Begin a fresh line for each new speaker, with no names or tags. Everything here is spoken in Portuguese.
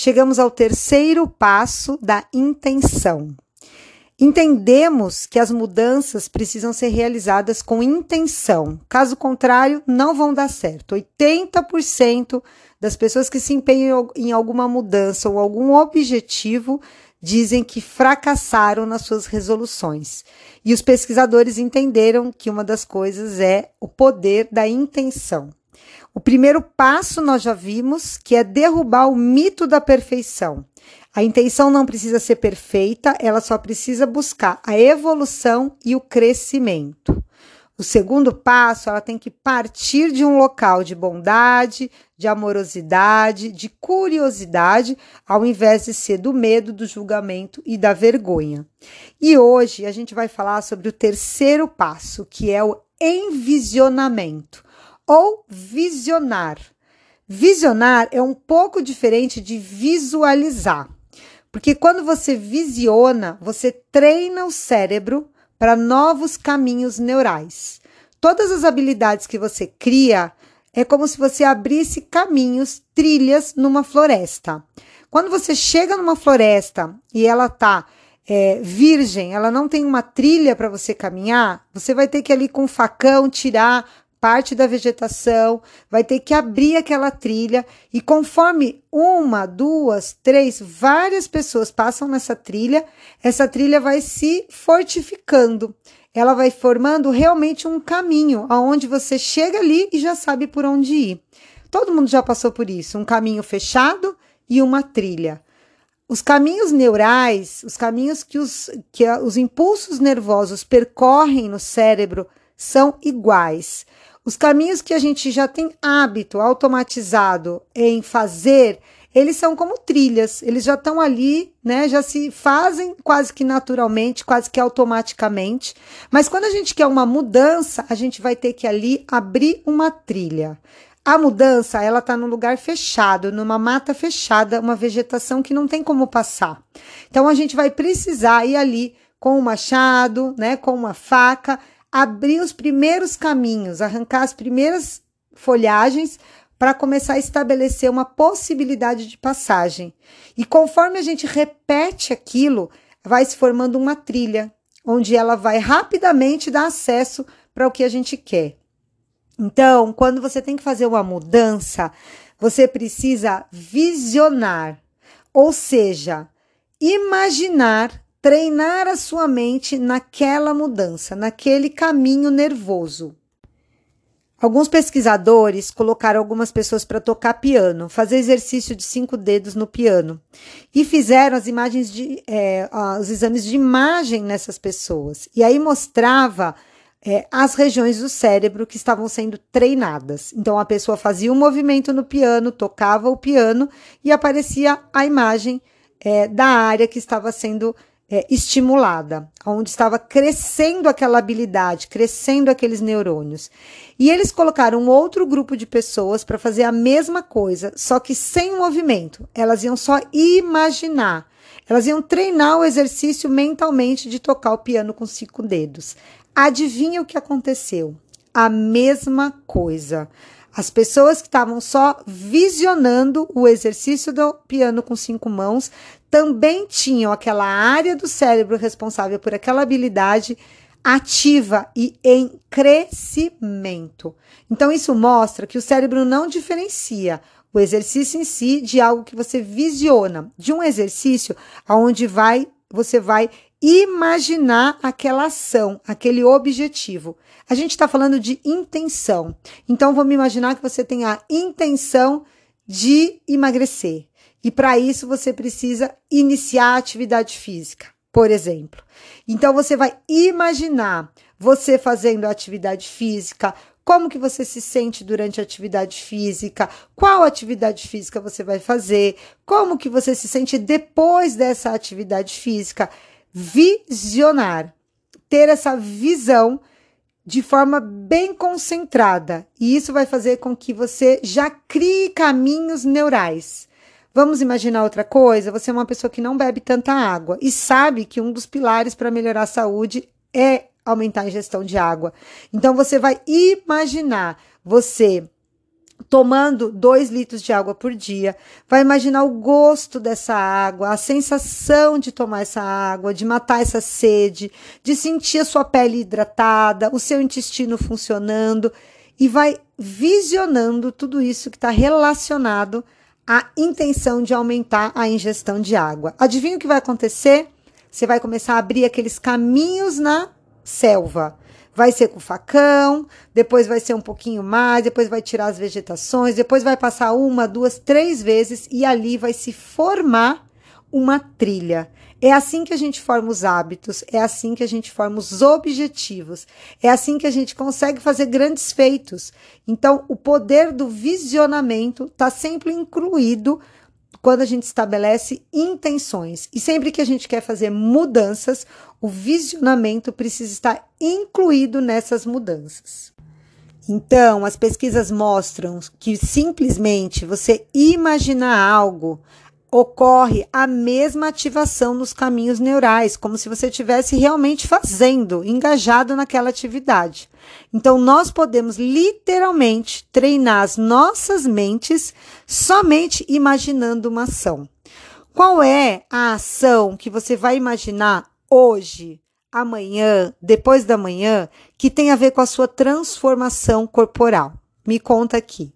chegamos ao terceiro passo da intenção. Entendemos que as mudanças precisam ser realizadas com intenção, caso contrário, não vão dar certo. 80% das pessoas que se empenham em alguma mudança ou algum objetivo dizem que fracassaram nas suas resoluções. E os pesquisadores entenderam que uma das coisas é o poder da intenção. O primeiro passo nós já vimos, que é derrubar o mito da perfeição. A intenção não precisa ser perfeita, ela só precisa buscar a evolução e o crescimento. O segundo passo, ela tem que partir de um local de bondade, de amorosidade, de curiosidade, ao invés de ser do medo, do julgamento e da vergonha. E hoje a gente vai falar sobre o terceiro passo, que é o envisionamento ou visionar. Visionar é um pouco diferente de visualizar. Porque quando você visiona, você treina o cérebro para novos caminhos neurais. Todas as habilidades que você cria é como se você abrisse caminhos, trilhas numa floresta. Quando você chega numa floresta e ela tá é, virgem, ela não tem uma trilha para você caminhar, você vai ter que ali com um facão tirar parte da vegetação, vai ter que abrir aquela trilha e conforme uma, duas, três, várias pessoas passam nessa trilha, essa trilha vai se fortificando. Ela vai formando realmente um caminho aonde você chega ali e já sabe por onde ir. Todo mundo já passou por isso, um caminho fechado e uma trilha. Os caminhos neurais, os caminhos que os, que os impulsos nervosos percorrem no cérebro são iguais. Os caminhos que a gente já tem hábito automatizado em fazer, eles são como trilhas, eles já estão ali, né? Já se fazem quase que naturalmente, quase que automaticamente. Mas quando a gente quer uma mudança, a gente vai ter que ali abrir uma trilha. A mudança, ela está num lugar fechado, numa mata fechada, uma vegetação que não tem como passar. Então a gente vai precisar ir ali com um machado, né, com uma faca, abrir os primeiros caminhos, arrancar as primeiras folhagens para começar a estabelecer uma possibilidade de passagem. E conforme a gente repete aquilo, vai se formando uma trilha, onde ela vai rapidamente dar acesso para o que a gente quer. Então, quando você tem que fazer uma mudança, você precisa visionar, ou seja, imaginar treinar a sua mente naquela mudança, naquele caminho nervoso. Alguns pesquisadores colocaram algumas pessoas para tocar piano, fazer exercício de cinco dedos no piano e fizeram as imagens de, é, os exames de imagem nessas pessoas. E aí mostrava é, as regiões do cérebro que estavam sendo treinadas. Então a pessoa fazia um movimento no piano, tocava o piano e aparecia a imagem é, da área que estava sendo é, estimulada, onde estava crescendo aquela habilidade, crescendo aqueles neurônios. E eles colocaram outro grupo de pessoas para fazer a mesma coisa, só que sem movimento. Elas iam só imaginar. Elas iam treinar o exercício mentalmente de tocar o piano com cinco dedos. Adivinha o que aconteceu? A mesma coisa. As pessoas que estavam só visionando o exercício do piano com cinco mãos também tinham aquela área do cérebro responsável por aquela habilidade ativa e em crescimento. Então, isso mostra que o cérebro não diferencia o exercício em si de algo que você visiona, de um exercício aonde vai você vai imaginar aquela ação, aquele objetivo. A gente está falando de intenção. Então, vamos imaginar que você tem a intenção de emagrecer. E para isso você precisa iniciar a atividade física, por exemplo. Então você vai imaginar você fazendo a atividade física, como que você se sente durante a atividade física, qual atividade física você vai fazer, como que você se sente depois dessa atividade física. Visionar, ter essa visão de forma bem concentrada, e isso vai fazer com que você já crie caminhos neurais. Vamos imaginar outra coisa? Você é uma pessoa que não bebe tanta água e sabe que um dos pilares para melhorar a saúde é aumentar a ingestão de água. Então você vai imaginar você tomando 2 litros de água por dia, vai imaginar o gosto dessa água, a sensação de tomar essa água, de matar essa sede, de sentir a sua pele hidratada, o seu intestino funcionando e vai visionando tudo isso que está relacionado à intenção de aumentar a ingestão de água. Adivinha o que vai acontecer? Você vai começar a abrir aqueles caminhos na selva vai ser com facão, depois vai ser um pouquinho mais, depois vai tirar as vegetações, depois vai passar uma, duas, três vezes e ali vai se formar uma trilha. É assim que a gente forma os hábitos, é assim que a gente forma os objetivos, é assim que a gente consegue fazer grandes feitos. Então, o poder do visionamento está sempre incluído quando a gente estabelece intenções. E sempre que a gente quer fazer mudanças, o visionamento precisa estar incluído nessas mudanças. Então, as pesquisas mostram que simplesmente você imaginar algo ocorre a mesma ativação nos caminhos neurais, como se você estivesse realmente fazendo, engajado naquela atividade. Então, nós podemos literalmente treinar as nossas mentes somente imaginando uma ação. Qual é a ação que você vai imaginar hoje, amanhã, depois da manhã, que tem a ver com a sua transformação corporal? Me conta aqui.